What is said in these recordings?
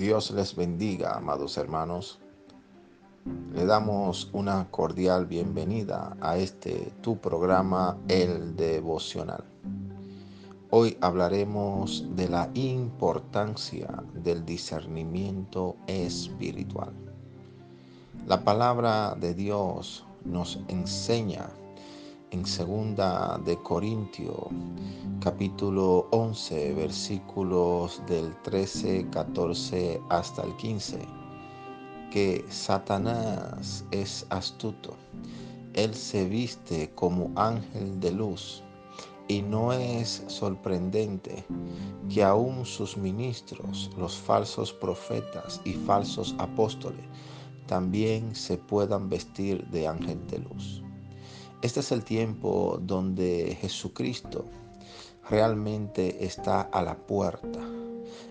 Dios les bendiga, amados hermanos. Le damos una cordial bienvenida a este tu programa, El Devocional. Hoy hablaremos de la importancia del discernimiento espiritual. La palabra de Dios nos enseña en segunda de Corintios capítulo 11 versículos del 13, 14 hasta el 15 que Satanás es astuto. Él se viste como ángel de luz y no es sorprendente que aún sus ministros, los falsos profetas y falsos apóstoles, también se puedan vestir de ángel de luz. Este es el tiempo donde Jesucristo realmente está a la puerta,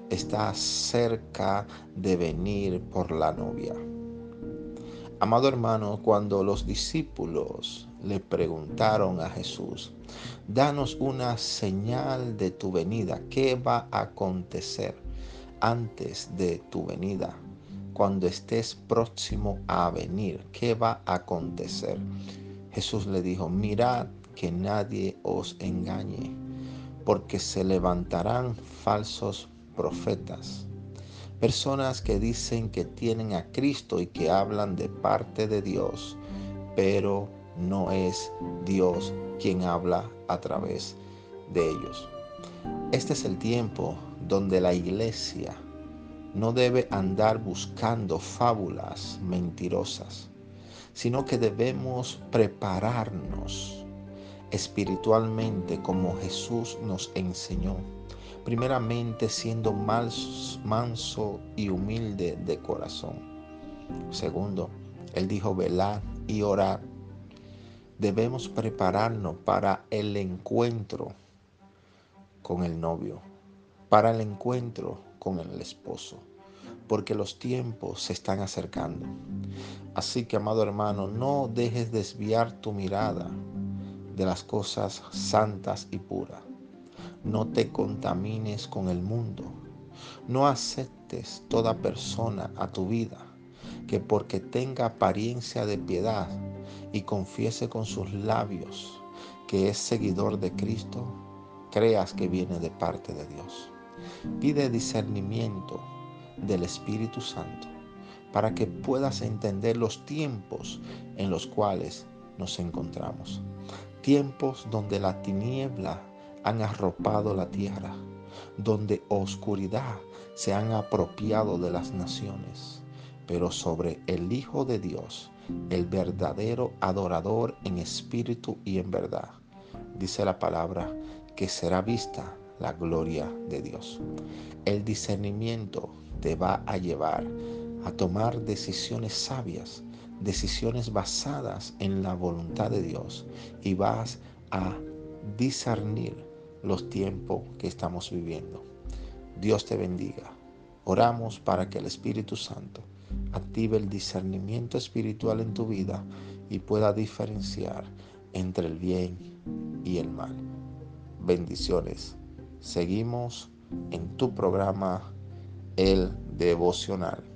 está cerca de venir por la novia. Amado hermano, cuando los discípulos le preguntaron a Jesús, danos una señal de tu venida, ¿qué va a acontecer antes de tu venida? Cuando estés próximo a venir, ¿qué va a acontecer? Jesús le dijo, mirad que nadie os engañe, porque se levantarán falsos profetas, personas que dicen que tienen a Cristo y que hablan de parte de Dios, pero no es Dios quien habla a través de ellos. Este es el tiempo donde la iglesia no debe andar buscando fábulas mentirosas sino que debemos prepararnos espiritualmente como Jesús nos enseñó. Primeramente siendo manso y humilde de corazón. Segundo, Él dijo velar y orar. Debemos prepararnos para el encuentro con el novio, para el encuentro con el esposo porque los tiempos se están acercando. Así que, amado hermano, no dejes desviar tu mirada de las cosas santas y puras. No te contamines con el mundo. No aceptes toda persona a tu vida que porque tenga apariencia de piedad y confiese con sus labios que es seguidor de Cristo, creas que viene de parte de Dios. Pide discernimiento del Espíritu Santo para que puedas entender los tiempos en los cuales nos encontramos. Tiempos donde la tiniebla han arropado la tierra, donde oscuridad se han apropiado de las naciones, pero sobre el Hijo de Dios, el verdadero adorador en espíritu y en verdad, dice la palabra, que será vista la gloria de Dios. El discernimiento te va a llevar a tomar decisiones sabias, decisiones basadas en la voluntad de Dios y vas a discernir los tiempos que estamos viviendo. Dios te bendiga. Oramos para que el Espíritu Santo active el discernimiento espiritual en tu vida y pueda diferenciar entre el bien y el mal. Bendiciones. Seguimos en tu programa el devocional.